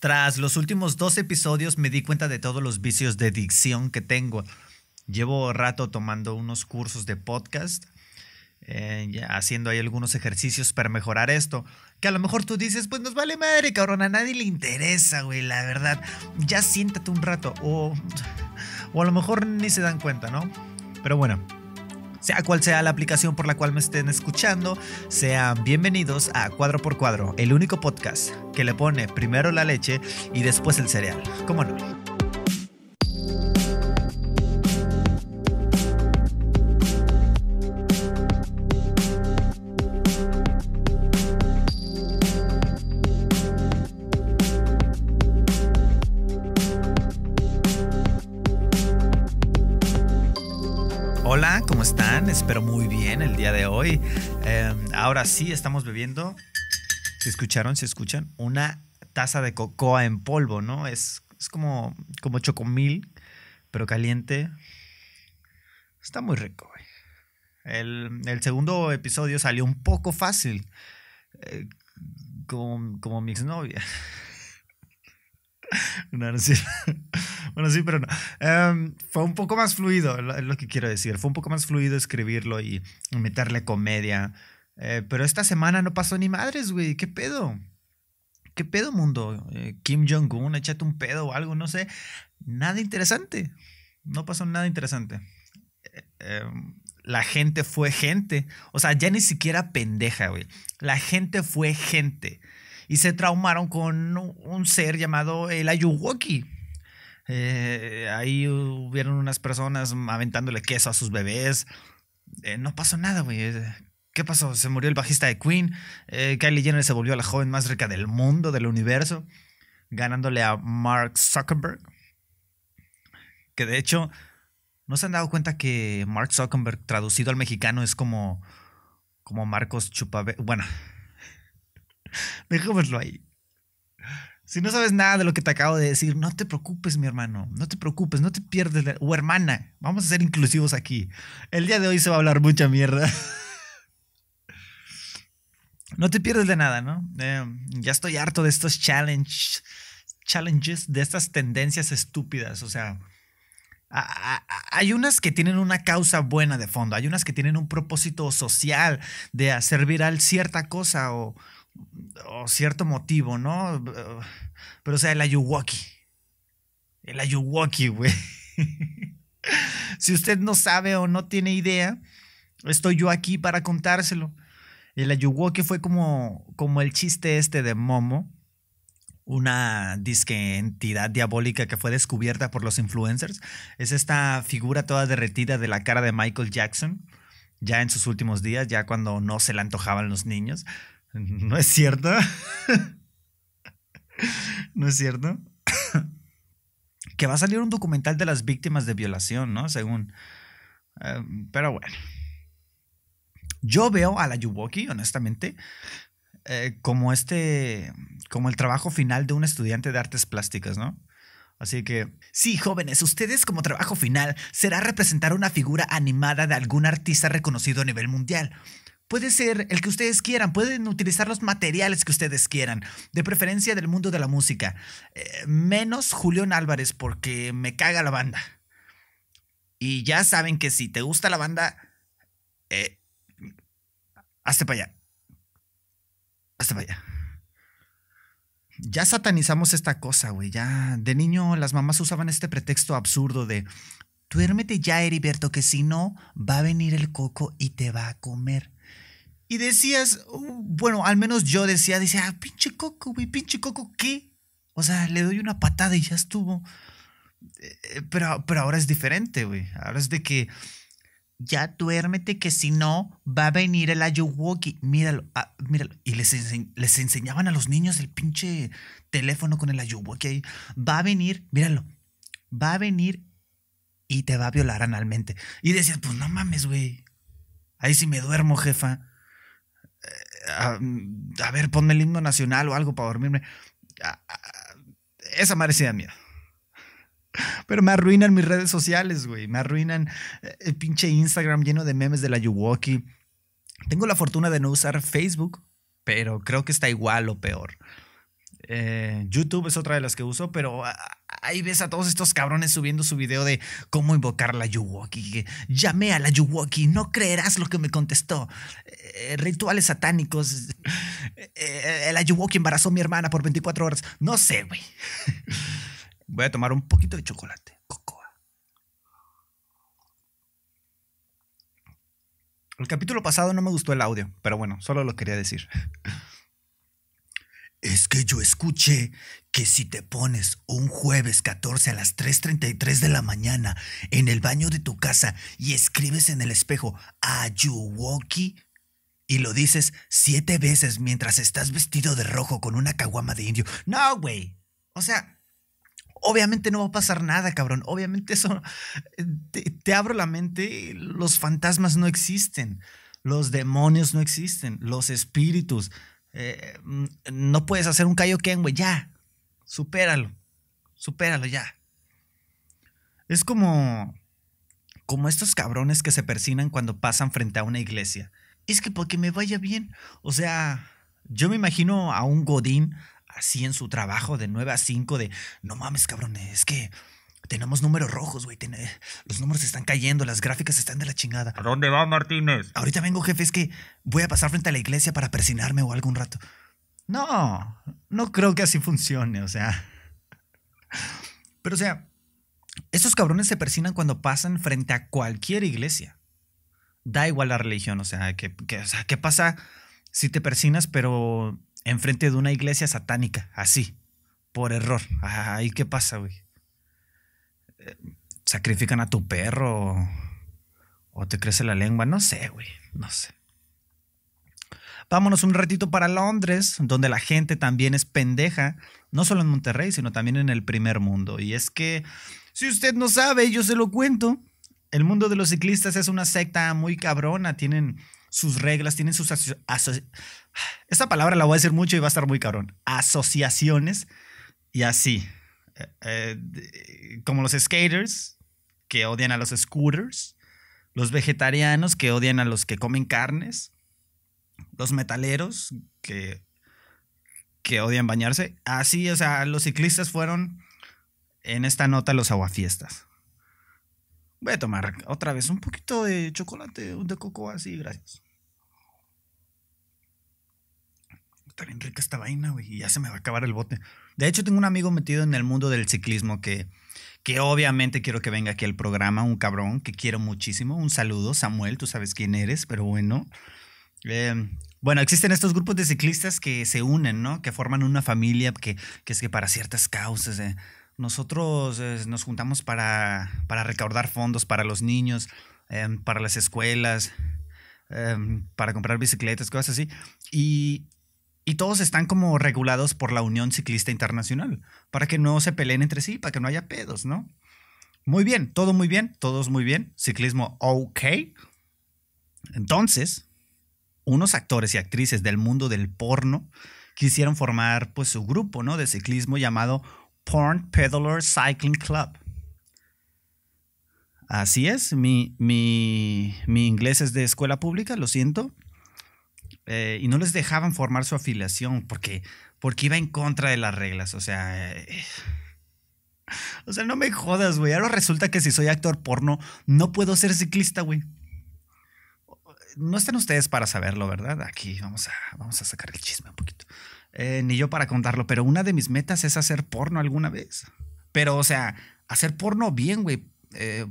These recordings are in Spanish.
Tras los últimos dos episodios me di cuenta de todos los vicios de dicción que tengo. Llevo rato tomando unos cursos de podcast, eh, haciendo ahí algunos ejercicios para mejorar esto. Que a lo mejor tú dices, pues nos vale madre, cabrón, a nadie le interesa, güey, la verdad. Ya siéntate un rato. O, o a lo mejor ni se dan cuenta, ¿no? Pero bueno, sea cual sea la aplicación por la cual me estén escuchando, sean bienvenidos a Cuadro por Cuadro, el único podcast que le pone primero la leche y después el cereal. ¿Cómo no? Hoy. Eh, ahora sí estamos bebiendo, si escucharon, si escuchan, una taza de cocoa en polvo, ¿no? Es, es como, como chocomil, pero caliente. Está muy rico, güey. El, el, segundo episodio salió un poco fácil, eh, como, como mi exnovia. No, no. Bueno, sí, pero no. Um, fue un poco más fluido, es lo que quiero decir. Fue un poco más fluido escribirlo y meterle comedia. Eh, pero esta semana no pasó ni madres, güey. ¿Qué pedo? ¿Qué pedo, mundo? Eh, Kim Jong-un, échate un pedo o algo, no sé. Nada interesante. No pasó nada interesante. Eh, la gente fue gente. O sea, ya ni siquiera pendeja, güey. La gente fue gente y se traumaron con un ser llamado el Ayuwoki. Eh, ahí hubieron unas personas aventándole queso a sus bebés. Eh, no pasó nada, güey. Eh, ¿Qué pasó? Se murió el bajista de Queen. Eh, Kylie Jenner se volvió la joven más rica del mundo, del universo, ganándole a Mark Zuckerberg. Que de hecho, ¿no se han dado cuenta que Mark Zuckerberg traducido al mexicano es como, como Marcos Chupabe? Bueno, Dejémoslo ahí. Si no sabes nada de lo que te acabo de decir, no te preocupes, mi hermano. No te preocupes, no te pierdes. O hermana, vamos a ser inclusivos aquí. El día de hoy se va a hablar mucha mierda. No te pierdes de nada, ¿no? Eh, ya estoy harto de estos challenge, challenges, de estas tendencias estúpidas. O sea, hay unas que tienen una causa buena de fondo, hay unas que tienen un propósito social de hacer viral cierta cosa o, o cierto motivo, ¿no? Pero o sea, el Ayuwoki. El Ayuwoki, güey. si usted no sabe o no tiene idea, estoy yo aquí para contárselo. El Ayuwoki fue como, como el chiste este de Momo, una disque entidad diabólica que fue descubierta por los influencers. Es esta figura toda derretida de la cara de Michael Jackson, ya en sus últimos días, ya cuando no se le antojaban los niños. ¿No es cierto? ¿No es cierto? que va a salir un documental de las víctimas de violación, ¿no? Según... Eh, pero bueno. Yo veo a la Yuwoki, honestamente, eh, como este, como el trabajo final de un estudiante de artes plásticas, ¿no? Así que, sí, jóvenes, ustedes como trabajo final será representar una figura animada de algún artista reconocido a nivel mundial. Puede ser el que ustedes quieran, pueden utilizar los materiales que ustedes quieran, de preferencia del mundo de la música. Eh, menos Julián Álvarez, porque me caga la banda. Y ya saben que si te gusta la banda, eh, hazte para allá. Hazte para allá. Ya satanizamos esta cosa, güey. Ya de niño las mamás usaban este pretexto absurdo de duérmete ya, Heriberto, que si no, va a venir el coco y te va a comer. Y decías, uh, bueno, al menos yo decía, decía, ah, pinche coco, güey, pinche coco, ¿qué? O sea, le doy una patada y ya estuvo. Eh, pero, pero ahora es diferente, güey. Ahora es de que ya duérmete que si no va a venir el Ayuwoki. Míralo, ah, míralo. Y les, les, enseñaban a los niños el pinche teléfono con el Ayuwoki ahí. Va a venir, míralo, va a venir y te va a violar analmente. Y decías, pues no mames, güey. Ahí sí me duermo, jefa a, ver, ponme el himno nacional o algo para dormirme. esa madre sí da miedo. Pero me arruinan mis redes sociales, güey. Me arruinan eh, el pinche Instagram lleno de memes de la Yuwoki. Tengo la fortuna de no usar Facebook, pero creo que está igual o peor. Eh, YouTube es otra de las que uso, pero ah, ahí ves a todos estos cabrones subiendo su video de cómo invocar la Yuwoki. Llamé a la Yuwoki, no creerás lo que me contestó. Eh, rituales satánicos. Eh, la Yuwoki embarazó a mi hermana por 24 horas. No sé, güey. Voy a tomar un poquito de chocolate. Cocoa. El capítulo pasado no me gustó el audio, pero bueno, solo lo quería decir. Es que yo escuché que si te pones un jueves 14 a las 3.33 de la mañana en el baño de tu casa y escribes en el espejo Ayuwoki y lo dices siete veces mientras estás vestido de rojo con una caguama de indio. No, güey. O sea, obviamente no va a pasar nada, cabrón. Obviamente eso... Te, te abro la mente, los fantasmas no existen. Los demonios no existen. Los espíritus eh, mm, no puedes hacer un Kaioken, güey, ya. Supéralo. Supéralo ya. Es como. Como estos cabrones que se persinan cuando pasan frente a una iglesia. Es que porque me vaya bien. O sea, yo me imagino a un Godín así en su trabajo de 9 a 5 de. No mames, cabrones, es que tenemos números rojos, güey. Los números están cayendo, las gráficas están de la chingada. ¿A dónde va Martínez? Ahorita vengo, jefe, es que voy a pasar frente a la iglesia para persinarme o algún rato. No, no creo que así funcione, o sea. Pero, o sea, estos cabrones se persinan cuando pasan frente a cualquier iglesia. Da igual la religión, o sea, ¿qué, o sea, ¿qué pasa si te persinas, pero enfrente de una iglesia satánica? Así, por error. Ay, ¿qué pasa, güey? Sacrifican a tu perro o, te crece la lengua, no sé, güey, no sé. Vámonos un ratito para Londres, donde la gente también es pendeja, no solo en Monterrey, sino también en el primer mundo. Y es que, si usted no sabe, yo se lo cuento. El mundo de los ciclistas es una secta muy cabrona, tienen sus reglas, tienen sus... Esta palabra la voy a decir mucho y va a estar muy cabrón. Asociaciones y así. Eh, como los skaters, que odian a los scooters, los vegetarianos, que odian a los que comen carnes, los metaleros, que, que odian bañarse. Así, o sea, los ciclistas fueron en esta nota los aguafiestas. Voy a tomar otra vez un poquito de chocolate de coco así, gracias. Está bien rica esta vaina, güey, y ya se me va a acabar el bote. De hecho, tengo un amigo metido en el mundo del ciclismo que, que obviamente quiero que venga aquí al programa, un cabrón que quiero muchísimo. Un saludo, Samuel, tú sabes quién eres, pero bueno. Em, bueno, existen estos grupos de ciclistas que se unen, ¿no? Que forman una familia que, que es que para ciertas causas. Eh, nosotros eh, nos juntamos para, para recaudar fondos para los niños, em, para las escuelas, em, para comprar bicicletas, cosas así. Y, y todos están como regulados por la Unión Ciclista Internacional, para que no se peleen entre sí, para que no haya pedos, ¿no? Muy bien, todo muy bien, todos muy bien, ciclismo ok. Entonces, unos actores y actrices del mundo del porno quisieron formar pues su grupo, ¿no? De ciclismo llamado Porn Peddler Cycling Club. Así es, mi, mi, mi inglés es de escuela pública, lo siento. Eh, y no les dejaban formar su afiliación porque, porque iba en contra de las reglas. O sea, eh, o sea, no me jodas, güey. Ahora resulta que si soy actor porno, no puedo ser ciclista, güey. No están ustedes para saberlo, ¿verdad? Aquí vamos a, vamos a sacar el chisme un poquito. Eh, ni yo para contarlo, pero una de mis metas es hacer porno alguna vez. Pero, o sea, hacer porno bien, güey.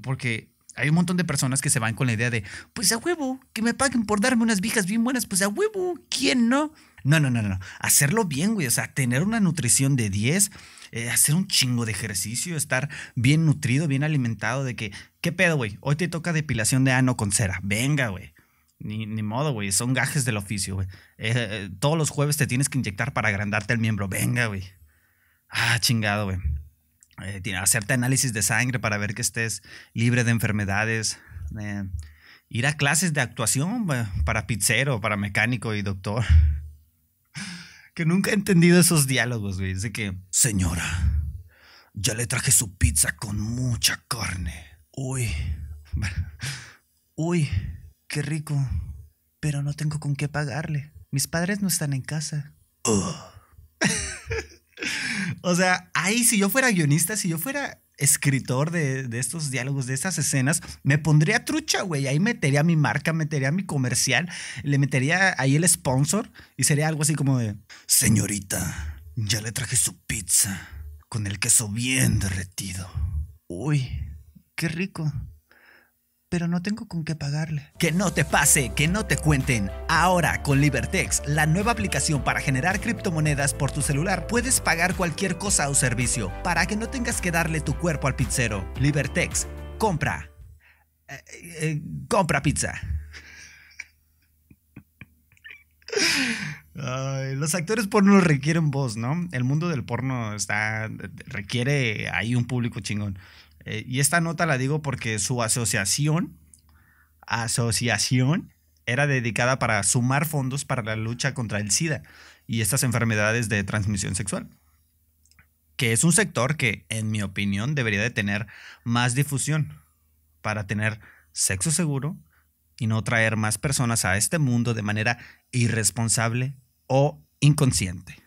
porque hay un montón de personas que se van con la idea de, pues a huevo, que me paguen por darme unas viejas bien buenas, pues a huevo, ¿quién no? No, no, no, no. Hacerlo bien, güey. O sea, tener una nutrición de 10, eh, hacer un chingo de ejercicio, estar bien nutrido, bien alimentado, de que, ¿qué pedo, güey? Hoy te toca depilación de ano con cera. Venga, güey. Ni, modo, güey. Son gajes del oficio, güey. Eh, eh, todos los jueves te tienes que inyectar para agrandarte el miembro. Venga, güey. Ah, chingado, güey. Eh, hacerte análisis de sangre para ver que estés libre de enfermedades, ir a clases de actuación para pizzero, para mecánico y doctor. Que nunca he entendido esos diálogos, güey. Dice que, señora, ya le traje su pizza con mucha carne. Uy, uy, qué rico. Pero no tengo con qué pagarle. Mis padres no están en casa. O sea, ahí si yo fuera guionista, si yo fuera escritor de, de, estos diálogos, de estas escenas, me pondría trucha, güey. Ahí metería mi marca, metería mi comercial, le metería ahí el sponsor y sería algo así como de, señorita, ya le traje su pizza con el queso bien derretido. Uy, qué rico pero no tengo con qué pagarle. Que no te pase, que no te cuenten. Ahora con Libertex, la nueva aplicación para generar criptomonedas por tu celular, puedes pagar cualquier cosa o servicio para que no tengas que darle tu cuerpo al pizzero. Libertex, compra. Eh, eh, compra pizza. los actores porno requieren voz, ¿no? El mundo del porno está requiere ahí un público chingón. Eh, y esta nota la digo porque su asociación, asociación, era dedicada para sumar fondos para la lucha contra el SIDA y estas enfermedades de transmisión sexual. Que es un sector que, en mi opinión, debería de tener más difusión para tener sexo seguro y no traer más personas a este mundo de manera irresponsable o inconsciente.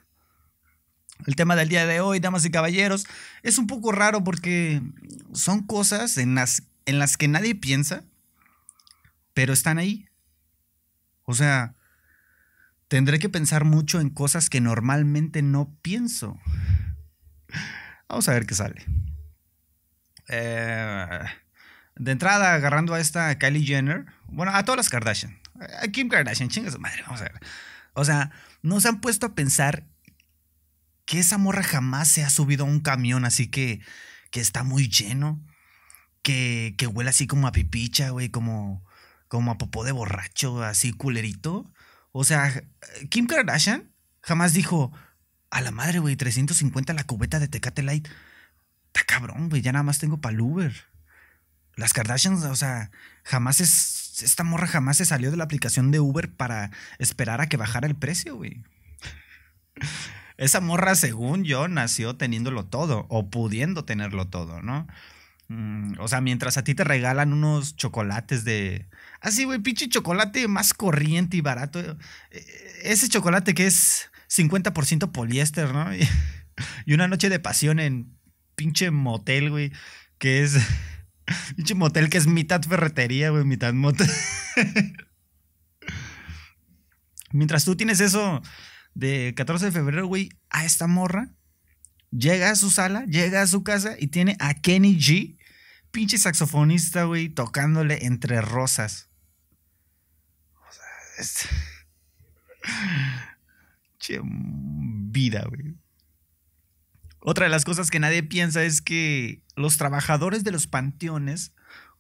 El tema del día de hoy, damas y caballeros, es un poco raro porque son cosas en las, en las que nadie piensa, pero están ahí. O sea, tendré que pensar mucho en cosas que normalmente no pienso. Vamos a ver qué sale. Eh, de entrada, agarrando a esta Kylie Jenner, bueno, a todas las Kardashian, a Kim Kardashian, chingas madre, vamos a ver. O sea, no se han puesto a pensar que esa morra jamás se ha subido a un camión así que, que está muy lleno, que, que huele así como a pipicha, güey, como, como a popó de borracho, así culerito. O sea, Kim Kardashian jamás dijo, a la madre, güey, 350 la cubeta de Tecate Light. Está cabrón, güey, ya nada más tengo para Uber. Las Kardashians, o sea, jamás es. Esta morra jamás se salió de la aplicación de Uber para esperar a que bajara el precio, güey. Esa morra, según yo, nació teniéndolo todo o pudiendo tenerlo todo, ¿no? Mm, o sea, mientras a ti te regalan unos chocolates de... Así, güey, pinche chocolate más corriente y barato. E, ese chocolate que es 50% poliéster, ¿no? Y una noche de pasión en pinche motel, güey, que es... Pinche motel que es mitad ferretería, güey, mitad motel. Mientras tú tienes eso de 14 de febrero, güey, a esta morra. Llega a su sala, llega a su casa y tiene a Kenny G, pinche saxofonista, güey, tocándole entre rosas. O sea, es... che, vida, güey. Otra de las cosas que nadie piensa es que los trabajadores de los panteones,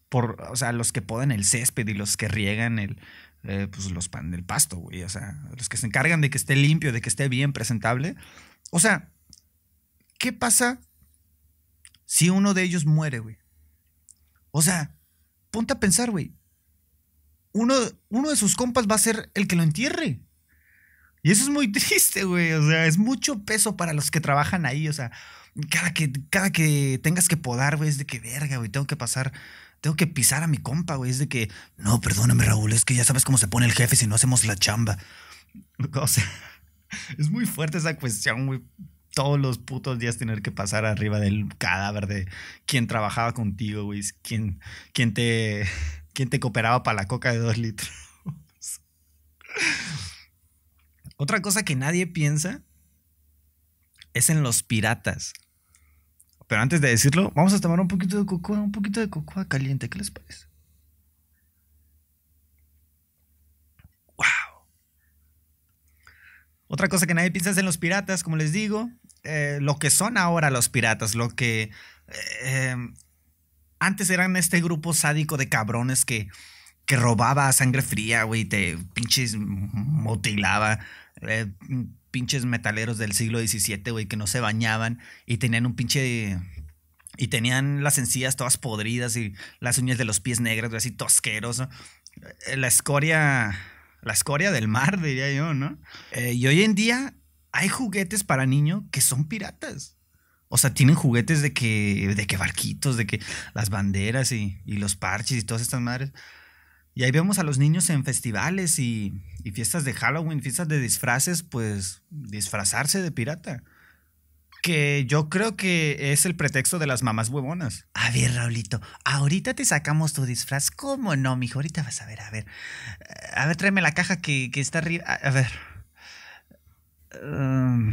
por, o sea, los que podan el césped y los que riegan el, eh, pues los pan del pasto, güey. O sea, los que se encargan de que esté limpio, de que esté bien presentable. O sea, ¿qué pasa si uno de ellos muere, güey? O sea, ponte a pensar, güey. Uno, uno de sus compas va a ser el que lo entierre. Y eso es muy triste, güey. O sea, es mucho peso para los que trabajan ahí. O sea, cada que, cada que tengas que podar, güey, es de que verga, güey, tengo que pasar tengo que pisar a mi compa, güey. Es de que, no, perdóname, Raúl, es que ya sabes cómo se pone el jefe si no hacemos la chamba. O sea, es muy fuerte esa cuestión, güey. Todos los putos días tener que pasar arriba del cadáver de quien trabajaba contigo, güey. Quien, quien, te, quien te cooperaba para la coca de dos litros. Otra cosa que nadie piensa es en los piratas. Pero antes de decirlo, vamos a tomar un poquito de cocoa, un poquito de cocoa caliente. ¿Qué les parece? ¡Wow! Otra cosa que nadie piensa es en los piratas, como les digo. Eh, lo que son ahora los piratas, lo que eh, antes eran este grupo sádico de cabrones que, que robaba a sangre fría, güey, te pinches mutilaba. Eh, pinches metaleros del siglo XVII, güey, que no se bañaban y tenían un pinche... Y tenían las encías todas podridas y las uñas de los pies negras, así tosqueros. Eh, la escoria... La escoria del mar, diría yo, ¿no? Eh, y hoy en día hay juguetes para niños que son piratas. O sea, tienen juguetes de que, de que barquitos, de que las banderas y, y los parches y todas estas madres. Y ahí vemos a los niños en festivales y, fiestas de Halloween, fiestas de disfraces, pues disfrazarse de pirata. Que yo creo que es el pretexto de las mamás huevonas. A ver, Raulito, ahorita te sacamos tu disfraz. ¿Cómo no, mijo? Ahorita vas a ver, a ver. A ver, tráeme la caja que, que está arriba. A, ver. Um,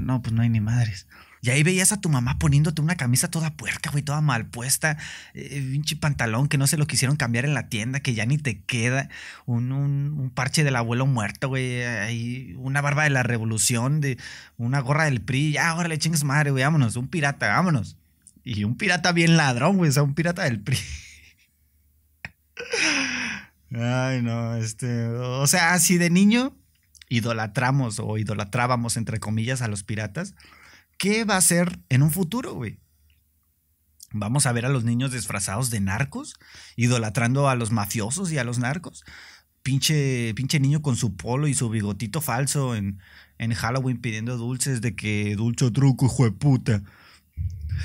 no, pues no hay ni madres. Y ahí veías a tu mamá poniéndote una camisa toda puerca, güey, toda mal puesta. Eh, pinche pantalón que no se lo quisieron cambiar en la tienda, que ya ni te queda. Un, un, parche del abuelo muerto, güey. Ahí, una barba de la revolución, de una gorra del PRI. Ya, ahora le chingues madre, güey, vámonos. Un pirata, vámonos. Y un pirata bien ladrón, güey, o sea, un pirata del PRI. Ay, no, este. O sea, si de niño idolatramos o idolatrábamos, entre comillas, a los piratas ¿qué va a ser en un futuro, güey? Vamos a ver a los niños disfrazados de narcos, idolatrando a los mafiosos y a los narcos. Pinche, pinche niño con su polo y su bigotito falso en, en Halloween pidiendo dulces de que dulce truco, hijo de puta.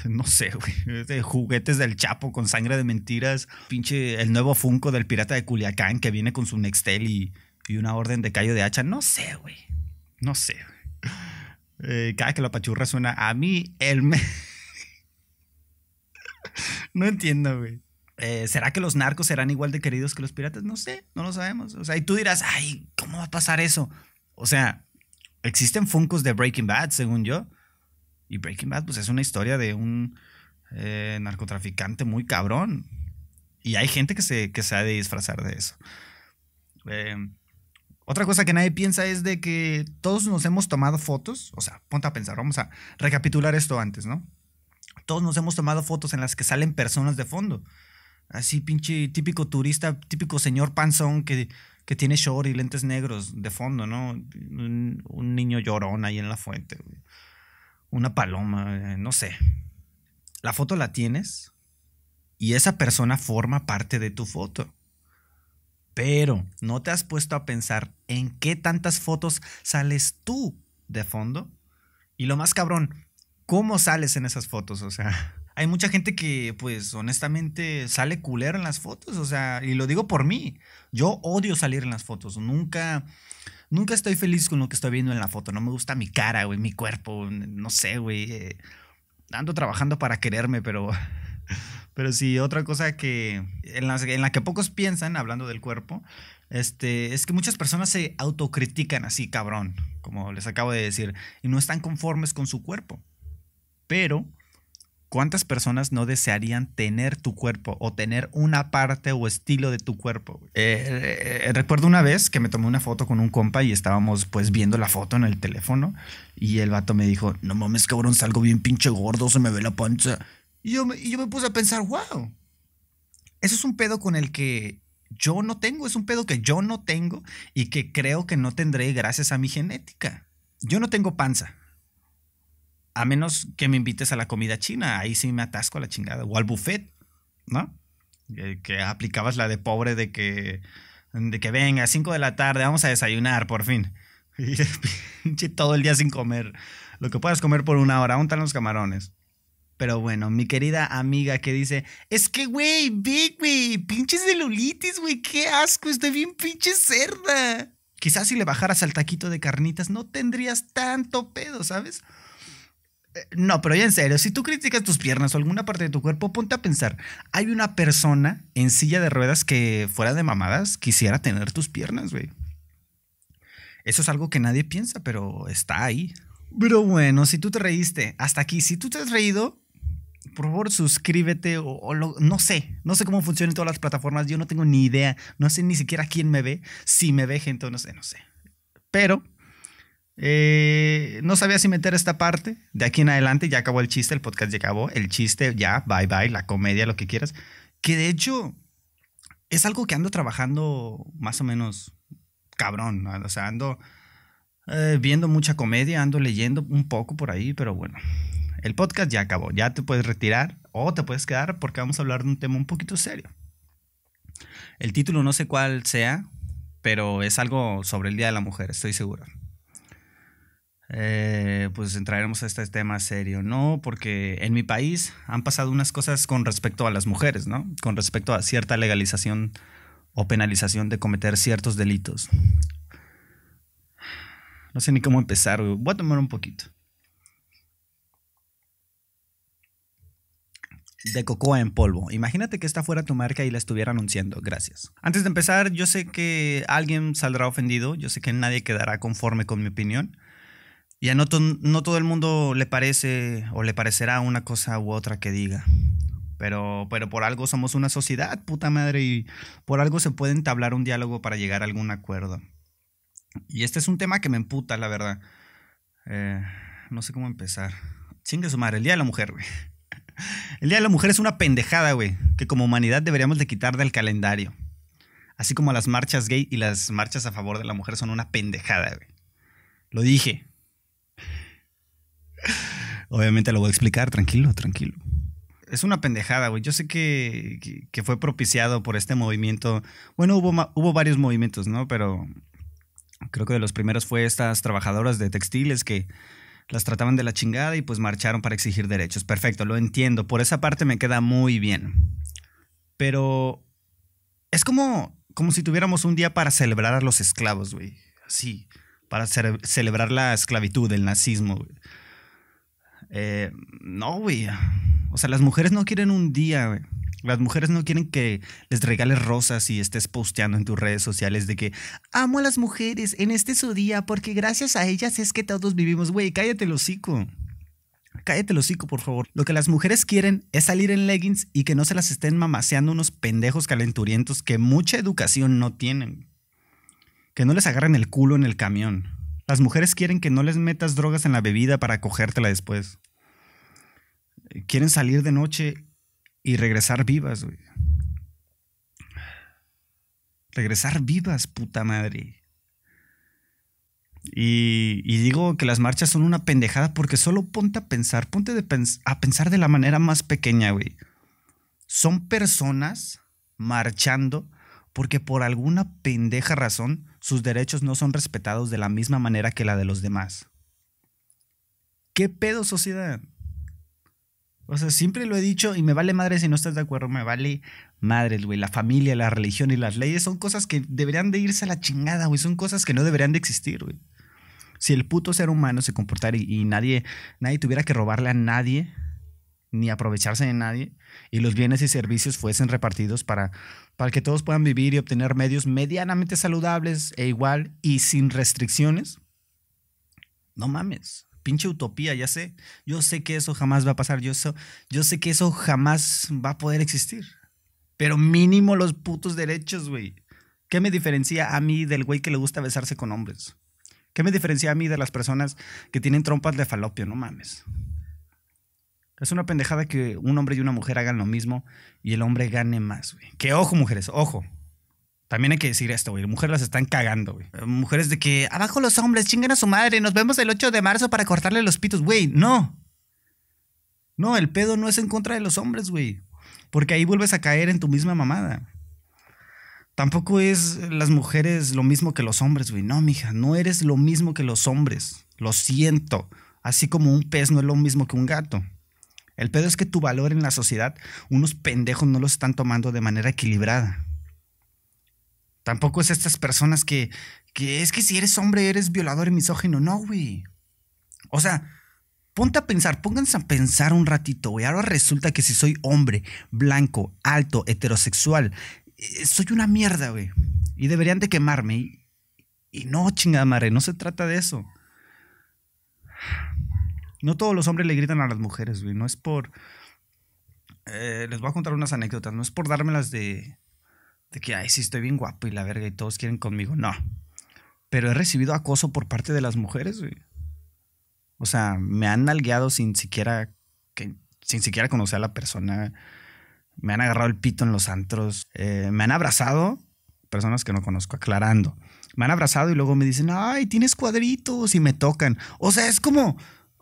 No sé, güey. Juguetes del Chapo con sangre de mentiras. Pinche el nuevo Funko del pirata de Culiacán que viene con su Nextel y, y una orden de callo de hacha. No sé, güey. No sé, güey. Eh, cada que la pachurra suena a mí, el me... no entiendo, güey. Eh, ¿Será que los narcos serán igual de queridos que los piratas? No sé, no lo sabemos. O sea, y tú dirás, ay, ¿cómo va a pasar eso? O sea, existen funcos de Breaking Bad, según yo. Y Breaking Bad, pues es una historia de un eh, narcotraficante muy cabrón. Y hay gente que se, que de disfrazar de eso. Eh, otra cosa que nadie piensa es de que todos nos hemos tomado fotos, o sea, ponte a pensar, vamos a recapitular esto antes, ¿no? Todos nos hemos tomado fotos en las que salen personas de fondo. Así pinche típico turista, típico señor panzón que, que tiene short y lentes negros de fondo, ¿no? Un, niño llorón ahí en la fuente. Una paloma, no sé. La foto la tienes y esa persona forma parte de tu foto. Pero no te has puesto a pensar en qué tantas fotos sales tú de fondo. Y lo más cabrón, ¿cómo sales en esas fotos? O sea, hay mucha gente que, pues, honestamente sale culero en las fotos. O sea, y lo digo por mí. Yo odio salir en las fotos. Nunca, nunca estoy feliz con lo que estoy viendo en la foto. No me gusta mi cara, güey, mi cuerpo. No sé, güey. Eh, ando trabajando para quererme, pero pero sí, otra cosa que en la, que pocos piensan, hablando del cuerpo, este, es que muchas personas se autocritican así, cabrón, como les acabo de decir, y no están conformes con su cuerpo. Pero, ¿cuántas personas no desearían tener tu cuerpo o tener una parte o estilo de tu cuerpo? Eh, eh, recuerdo una vez que me tomé una foto con un compa y estábamos pues viendo la foto en el teléfono y el vato me dijo, no mames, cabrón, salgo bien pinche gordo, se me ve la panza. Y yo, me, y yo me puse a pensar, wow, eso es un pedo con el que yo no tengo, es un pedo que yo no tengo y que creo que no tendré gracias a mi genética. Yo no tengo panza. A menos que me invites a la comida china, ahí sí me atasco a la chingada. O al buffet, ¿no? Que, aplicabas la de pobre de que, de que venga, a 5 de la tarde, vamos a desayunar, por fin. Y todo el día sin comer. Lo que puedas comer por una hora, untan los camarones. Pero bueno, mi querida amiga que dice, es que, güey, big, güey, pinche celulitis, güey, qué asco, estoy bien pinche cerda. Quizás si le bajaras al taquito de carnitas no tendrías tanto pedo, ¿sabes? Eh, no, pero ya en serio, si tú criticas tus piernas o alguna parte de tu cuerpo, ponte a pensar, hay una persona en silla de ruedas que fuera de mamadas quisiera tener tus piernas, güey. Eso es algo que nadie piensa, pero está ahí. Pero bueno, si tú te reíste hasta aquí, si tú te has reído, por favor suscríbete o, no sé, no sé cómo funcionan todas las plataformas, yo no tengo ni idea, no sé ni siquiera quién me ve, si me ve gente o no sé, no sé. Pero eh, no sabía si meter esta parte, de aquí en adelante ya acabó el chiste, el podcast ya acabó, el chiste ya, bye bye, la comedia, lo que quieras, que de hecho es algo que ando trabajando más o menos cabrón, o sea, ando... Eh, viendo mucha comedia, ando leyendo un poco por ahí, pero bueno, el podcast ya acabó, ya te puedes retirar o te puedes quedar porque vamos a hablar de un tema un poquito serio. El título no sé cuál sea, pero es algo sobre el Día de la Mujer, estoy seguro. Eh, pues entraremos a este tema serio, ¿no? Porque en mi país han pasado unas cosas con respecto a las mujeres, ¿no? Con respecto a cierta legalización o penalización de cometer ciertos delitos. No sé ni cómo empezar, voy a tomar un poquito. De cocoa en polvo. Imagínate que esta fuera tu marca y la estuviera anunciando. Gracias. Antes de empezar, yo sé que alguien saldrá ofendido. Yo sé que nadie quedará conforme con mi opinión. Y a no, todo el mundo le parece o le parecerá una cosa u otra que diga. Pero, pero por algo somos una sociedad, puta madre, y por algo se puede entablar un diálogo para llegar a algún acuerdo. Y este es un tema que me emputa, la verdad. Eh, no sé cómo empezar. Chingue su madre, el Día de la Mujer, güey. El Día de la Mujer es una pendejada, güey, que como humanidad deberíamos de quitar del calendario. Así como las marchas gay y las marchas a favor de la mujer son una pendejada, güey. Lo dije. Obviamente lo voy a explicar, tranquilo, tranquilo. Es una pendejada, güey. Yo sé que, que, fue propiciado por este movimiento. Bueno, hubo, hubo varios movimientos, ¿no? Pero creo que de los primeros fue estas trabajadoras de textiles que las trataban de la chingada y pues marcharon para exigir derechos. Perfecto, lo entiendo. Por esa parte me queda muy bien. Pero es como, como si tuviéramos un día para celebrar a los esclavos, güey. Así, para celebrar la esclavitud, el nazismo. Eh, no, güey. O sea, las mujeres no quieren un día, güey. Las mujeres no quieren que les regales rosas y estés posteando en tus redes sociales de que amo a las mujeres en este su día porque gracias a ellas es que todos vivimos. Güey, cállate el hocico. Cállate el hocico, por favor. Lo que las mujeres quieren es salir en leggings y que no se las estén mamaseando unos pendejos calenturientos que mucha educación no tienen. Que no les agarren el culo en el camión. Las mujeres quieren que no les metas drogas en la bebida para cogértela después. Quieren salir de noche y regresar vivas, güey. Regresar vivas, puta madre. Y, digo que las marchas son una pendejada porque solo ponte a pensar, ponte a pensar de la manera más pequeña, güey. Son personas marchando porque por alguna pendeja razón sus derechos no son respetados de la misma manera que la de los demás. ¿Qué pedo, sociedad? O sea, siempre lo he dicho y me vale madre si no estás de acuerdo, me vale madre, güey. La familia, la religión y las leyes son cosas que deberían de irse a la chingada, güey. Son cosas que no deberían de existir, güey. Si el puto ser humano se comportara y, nadie, nadie tuviera que robarle a nadie, ni aprovecharse de nadie, y los bienes y servicios fuesen repartidos para, para que todos puedan vivir y obtener medios medianamente saludables e igual y sin restricciones, no mames pinche utopía, ya sé. Yo sé que eso jamás va a pasar, yo, yo sé que eso jamás va a poder existir. Pero mínimo los putos derechos, güey. ¿Qué me diferencia a mí del güey que le gusta besarse con hombres? ¿Qué me diferencia a mí de las personas que tienen trompas de falopio? No mames. Es una pendejada que un hombre y una mujer hagan lo mismo y el hombre gane más, güey. Que ojo, mujeres, ojo. También hay que decir esto, güey. Mujeres las están cagando, güey. Mujeres de que abajo los hombres, chinguen a su madre, nos vemos el 8 de marzo para cortarle los pitos, güey. No. No, el pedo no es en contra de los hombres, güey. Porque ahí vuelves a caer en tu misma mamada. Tampoco es las mujeres lo mismo que los hombres, güey. No, mija, no eres lo mismo que los hombres. Lo siento. Así como un pez no es lo mismo que un gato. El pedo es que tu valor en la sociedad, unos pendejos no lo están tomando de manera equilibrada. Tampoco es estas personas que, que es que si eres hombre eres violador y misógino. No, güey. O sea, ponte a pensar, pónganse a pensar un ratito, güey. Ahora resulta que si soy hombre, blanco, alto, heterosexual, eh, soy una mierda, güey. Y deberían de quemarme. Y, no, chingada madre, no se trata de eso. No todos los hombres le gritan a las mujeres, güey. No es por... Eh, les voy a contar unas anécdotas. No es por dármelas de, de que, ay, sí, estoy bien guapo y la verga y todos quieren conmigo. No. Pero he recibido acoso por parte de las mujeres, güey. O sea, me han nalgueado sin siquiera, que, sin siquiera conocer a la persona. Me han agarrado el pito en los antros. Eh, me han abrazado, personas que no conozco, aclarando. Me han abrazado y luego me dicen, ay, tienes cuadritos y me tocan. O sea, es como,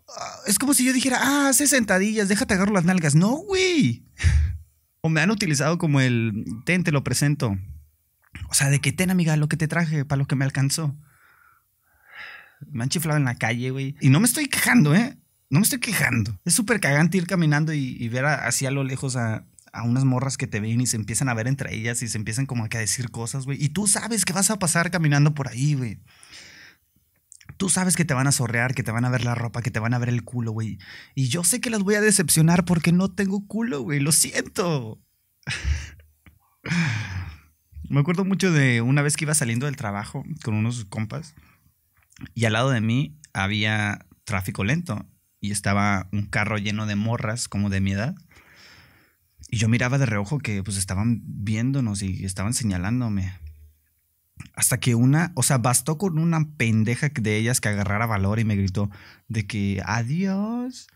ah, es como si yo dijera, ah, hace sentadillas, déjate agarrar las nalgas. No, güey. O me han utilizado como el, ten, te lo presento. O sea, de que ten, amiga, lo que te traje, para lo que me alcanzó. Me han chiflado en la calle, güey. Y no me estoy quejando, ¿eh? No me estoy quejando. Es súper cagante ir caminando y, ver así a lo lejos a, a, unas morras que te ven y se empiezan a ver entre ellas y se empiezan como a decir cosas, güey. Y tú sabes que vas a pasar caminando por ahí, güey. Tú sabes que te van a sorrear, que te van a ver la ropa, que te van a ver el culo, güey. Y yo sé que las voy a decepcionar porque no tengo culo, güey. Lo siento. Me acuerdo mucho de una vez que iba saliendo del trabajo con unos compas y al lado de mí había tráfico lento y estaba un carro lleno de morras como de mi edad. Y yo miraba de reojo que pues estaban viéndonos y estaban señalándome. Hasta que una, o sea, bastó con una pendeja de ellas que agarrara valor y me gritó de que adiós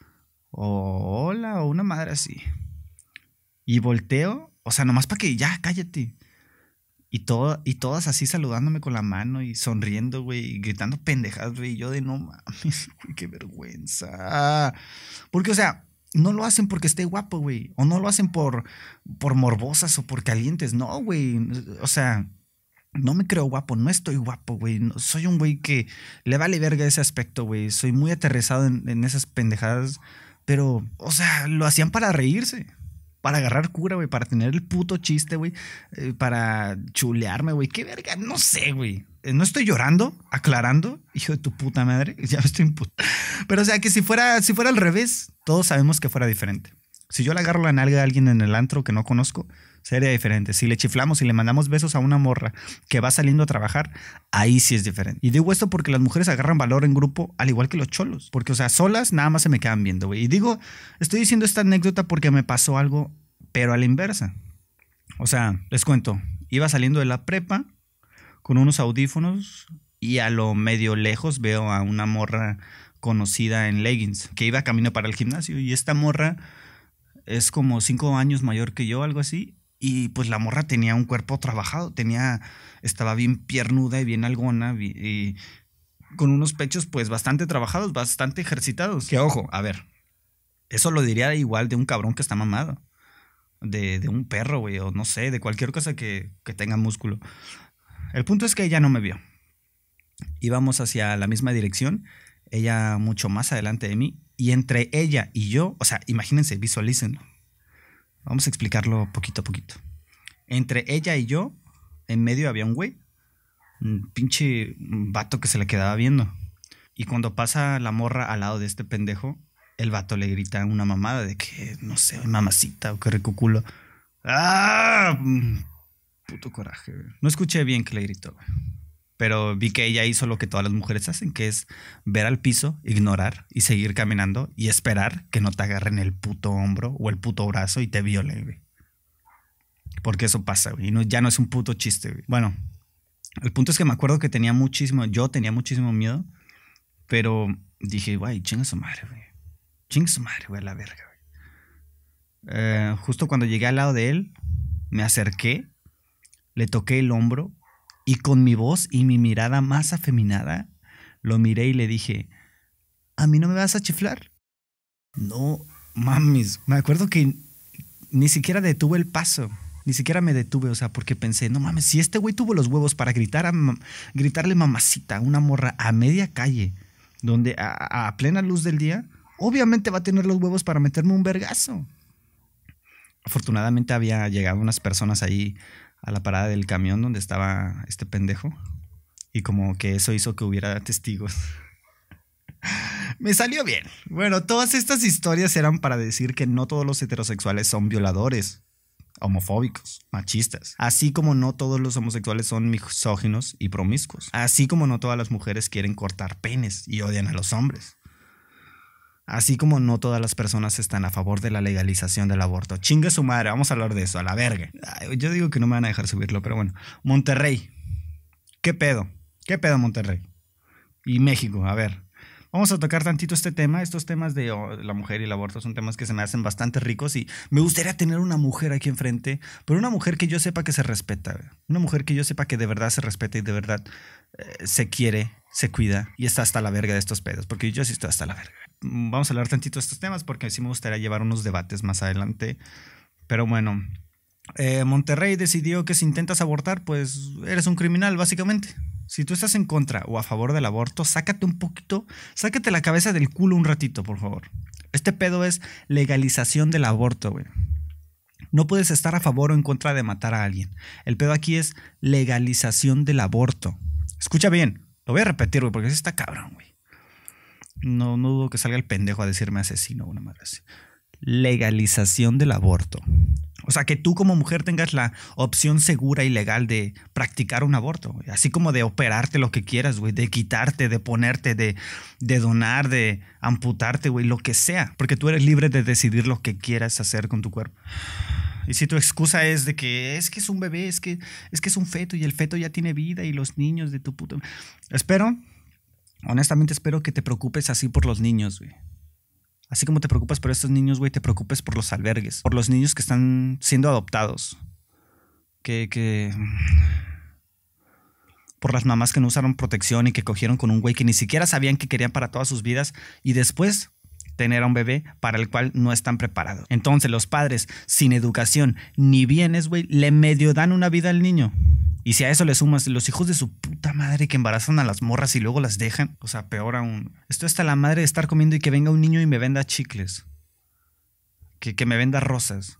o hola o una madre así. Y volteo, o sea, nomás para que ya cállate. Y, y todas así saludándome con la mano y sonriendo, güey, y gritando pendejadas, güey. Y yo de no mames, güey, qué vergüenza. Porque, o sea, no lo hacen porque esté guapo, güey. O no lo hacen por, por morbosas o por calientes. No, güey. O sea, no me creo guapo, no estoy guapo, güey. soy un güey que le vale verga ese aspecto, güey. Soy muy aterrizado en, esas pendejadas. Pero, o sea, lo hacían para reírse para agarrar cura, güey, para tener el puto chiste, güey, eh, para chulearme, güey. Qué verga, no sé, güey. Eh, no estoy llorando, aclarando, hijo de tu puta madre, ya me estoy Pero o sea, que si fuera, si fuera al revés, todos sabemos que fuera diferente. Si yo le agarro la nalga a alguien en el antro que no conozco, sería diferente. Si le chiflamos y le mandamos besos a una morra que va saliendo a trabajar, ahí sí es diferente. Y digo esto porque las mujeres agarran valor en grupo, al igual que los cholos. Porque, o sea, solas nada más se me quedan viendo, güey. Y digo, estoy diciendo esta anécdota porque me pasó algo, pero a la inversa. O sea, les cuento, iba saliendo de la prepa con unos audífonos y a lo medio lejos veo a una morra conocida en leggings que iba camino para el gimnasio y esta morra es como cinco años mayor que yo, algo así. Y pues la morra tenía un cuerpo trabajado, tenía, estaba bien piernuda y bien algona y con unos pechos pues bastante trabajados, bastante ejercitados. Que ojo, a ver, eso lo diría igual de un cabrón que está mamado. De, de un perro, güey, o no sé, de cualquier cosa que, que tenga músculo. El punto es que ella no me vio. Íbamos hacia la misma dirección, ella mucho más adelante de mí, y entre ella y yo, o sea, imagínense, visualícenlo. Vamos a explicarlo poquito a poquito. Entre ella y yo, en medio había un güey, un pinche vato que se le quedaba viendo. Y cuando pasa la morra al lado de este pendejo, el vato le grita una mamada de que, no sé, mamacita o que recuculo. ¡Ah! Puto coraje. No escuché bien que le gritó. Pero vi que ella hizo lo que todas las mujeres hacen, que es ver al piso, ignorar y seguir caminando y esperar que no te agarren el puto hombro o el puto brazo y te violen, güey. Porque eso pasa, güey. Y ya no es un puto chiste, güey. Bueno, el punto es que me acuerdo que tenía muchísimo, yo tenía muchísimo miedo, pero dije, güey, chinga su madre, güey. Chinga su madre, güey, la verga, güey. Eh, justo cuando llegué al lado de él, me acerqué, le toqué el hombro y con mi voz y mi mirada más afeminada, lo miré y le dije, ¿a mí no me vas a chiflar? No, mames, me acuerdo que ni siquiera detuve el paso. Ni siquiera me detuve, o sea, porque pensé, no mames, si este güey tuvo los huevos para gritar a, gritarle mamacita a una morra a media calle, donde a, a, plena luz del día, obviamente va a tener los huevos para meterme un vergazo. Afortunadamente había llegado unas personas ahí a la parada del camión donde estaba este pendejo. Y como que eso hizo que hubiera testigos. Me salió bien. Bueno, todas estas historias eran para decir que no todos los heterosexuales son violadores, homofóbicos, machistas. Así como no todos los homosexuales son misóginos y promiscuos. Así como no todas las mujeres quieren cortar penes y odian a los hombres. Así como no todas las personas están a favor de la legalización del aborto. Chingue su madre, vamos a hablar de eso, a la verga. Yo digo que no me van a dejar subirlo, pero bueno. Monterrey. ¿Qué pedo? ¿Qué pedo Monterrey? Y México, a ver. Vamos a tocar tantito este tema. Estos temas de oh, la mujer y el aborto son temas que se me hacen bastante ricos y me gustaría tener una mujer aquí enfrente, pero una mujer que yo sepa que se respeta. Una mujer que yo sepa que de verdad se respeta y de verdad eh, se quiere, se cuida y está hasta la verga de estos pedos, porque yo sí estoy hasta la verga. Mm, vamos a hablar tantito de estos temas porque sí me gustaría llevar unos debates más adelante. Pero bueno, eh, Monterrey decidió que si intentas abortar, pues eres un criminal, básicamente. Si tú estás en contra o a favor del aborto, sácate un poquito, sácate la cabeza del culo un ratito, por favor. Este pedo es legalización del aborto, güey. No puedes estar a favor o en contra de matar a alguien. El pedo aquí es legalización del aborto. Escucha bien, Lo voy a repetir, güey, porque sí está cabrón, güey. No, no dudo que salga el pendejo a decirme asesino, una madre así. Legalización del aborto. O sea, que tú como mujer tengas la opción segura y legal de practicar un aborto, güey. así como de operarte lo que quieras, güey, de quitarte, de ponerte, de, de donar, de amputarte, güey, lo que sea, porque tú eres libre de decidir lo que quieras hacer con tu cuerpo. Y si tu excusa es de que es que es un bebé, es que es que es un feto y el feto ya tiene vida y los niños de tu puto. Espero, honestamente espero que te preocupes así por los niños, güey. Así como te preocupas por estos niños, güey, te preocupes por los albergues, por los niños que están siendo adoptados. Que, que. Por las mamás que no usaron protección y que cogieron con un güey que ni siquiera sabían que querían para todas sus vidas y después tener a un bebé para el cual no están preparados. Entonces los padres sin educación ni bienes, güey, le medio dan una vida al niño. Y si a eso le sumas los hijos de su puta madre que embarazan a las morras y luego las dejan, o sea, peor aún. Esto está la madre de estar comiendo y que venga un niño y me venda chicles. Que, que me venda rosas.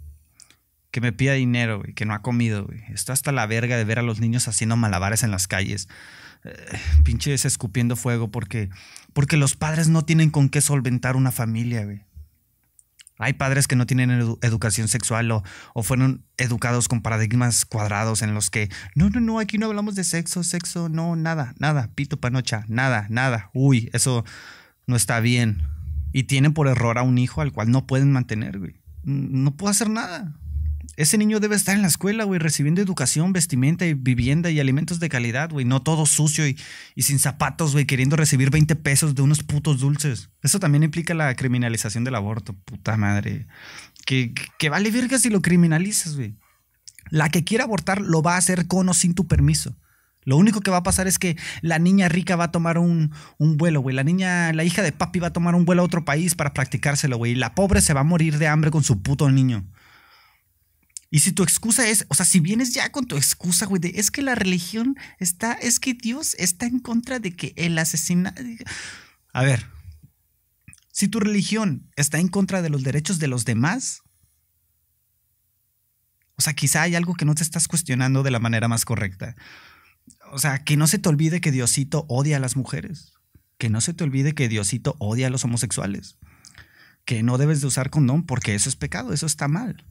Que me pida dinero, güey, que no ha comido, güey. Esto hasta la verga de ver a los niños haciendo malabares en las calles. Eh, pinches escupiendo fuego porque, porque los padres no tienen con qué solventar una familia, güey. Hay padres que no tienen educación sexual o, o, fueron educados con paradigmas cuadrados en los que, no, no, no, aquí no hablamos de sexo, sexo, no, nada, nada, pito panocha, nada, nada. Uy, eso no está bien. Y tienen por error a un hijo al cual no pueden mantener, güey. No puedo hacer nada. Ese niño debe estar en la escuela, güey, recibiendo educación, vestimenta y vivienda y alimentos de calidad, güey. No todo sucio y, sin zapatos, güey, queriendo recibir 20 pesos de unos putos dulces. Eso también implica la criminalización del aborto, puta madre. Que, vale verga si lo criminalizas, güey. La que quiera abortar lo va a hacer con o sin tu permiso. Lo único que va a pasar es que la niña rica va a tomar un, un vuelo, güey. La niña, la hija de papi va a tomar un vuelo a otro país para practicárselo, güey. Y la pobre se va a morir de hambre con su puto niño. Y si tu excusa es, o sea, si vienes ya con tu excusa, güey, de es que la religión está, es que Dios está en contra de que el asesinato... A ver, si tu religión está en contra de los derechos de los demás, o sea, quizá hay algo que no te estás cuestionando de la manera más correcta. O sea, que no se te olvide que Diosito odia a las mujeres. Que no se te olvide que Diosito odia a los homosexuales. Que no debes de usar condón porque eso es pecado, eso está mal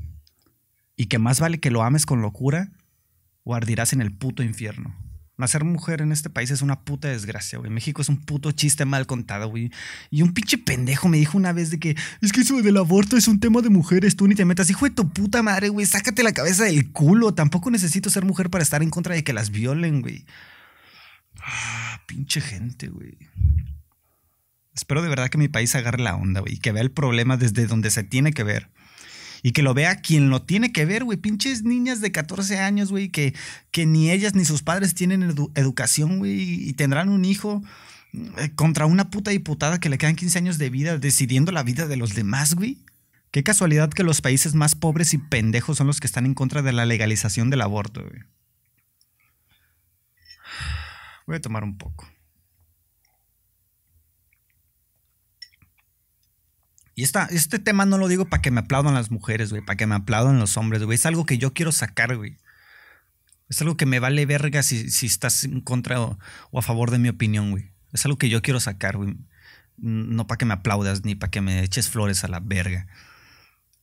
y que más vale que lo ames con locura o ardirás en el puto infierno. Nacer mujer en este país es una puta desgracia, güey. México es un puto chiste mal contado, güey. Y un pinche pendejo me dijo una vez de que es que eso del aborto es un tema de mujeres, tú ni te metas. Hijo de tu puta madre, güey. Sácate la cabeza del culo. Tampoco necesito ser mujer para estar en contra de que las violen, güey. Ah, pinche gente, güey. Espero de verdad que mi país agarre la onda, güey. Y que vea el problema desde donde se tiene que ver y que lo vea quien lo tiene que ver, güey. Pinches niñas de 14 años, güey, que, que ni ellas ni sus padres tienen educación, güey, y tendrán un hijo eh, contra una puta diputada que le quedan 15 años de vida decidiendo la vida de los demás, güey. Qué casualidad que los países más pobres y pendejos son los que están en contra de la legalización del aborto, güey. Voy a tomar un poco. Y este tema no lo digo para que me aplaudan las mujeres, güey, para que me aplaudan los hombres, güey. Es algo que yo quiero sacar, güey. Es algo que me vale verga si, estás en contra o, a favor de mi opinión, güey. Es algo que yo quiero sacar, güey. No para que me aplaudas ni para que me eches flores a la verga.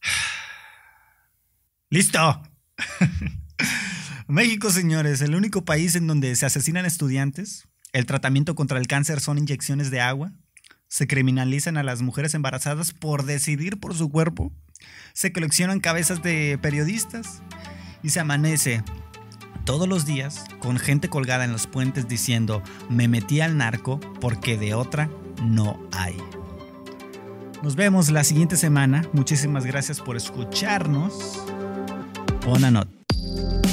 ¡Listo! México, señores, el único país en donde se asesinan estudiantes. El tratamiento contra el cáncer son inyecciones de agua se criminalizan a las mujeres embarazadas por decidir por su cuerpo, se coleccionan cabezas de periodistas y se amanece todos los días con gente colgada en los puentes diciendo me metí al narco porque de otra no hay. Nos vemos la siguiente semana. Muchísimas gracias por escucharnos. Buena noche.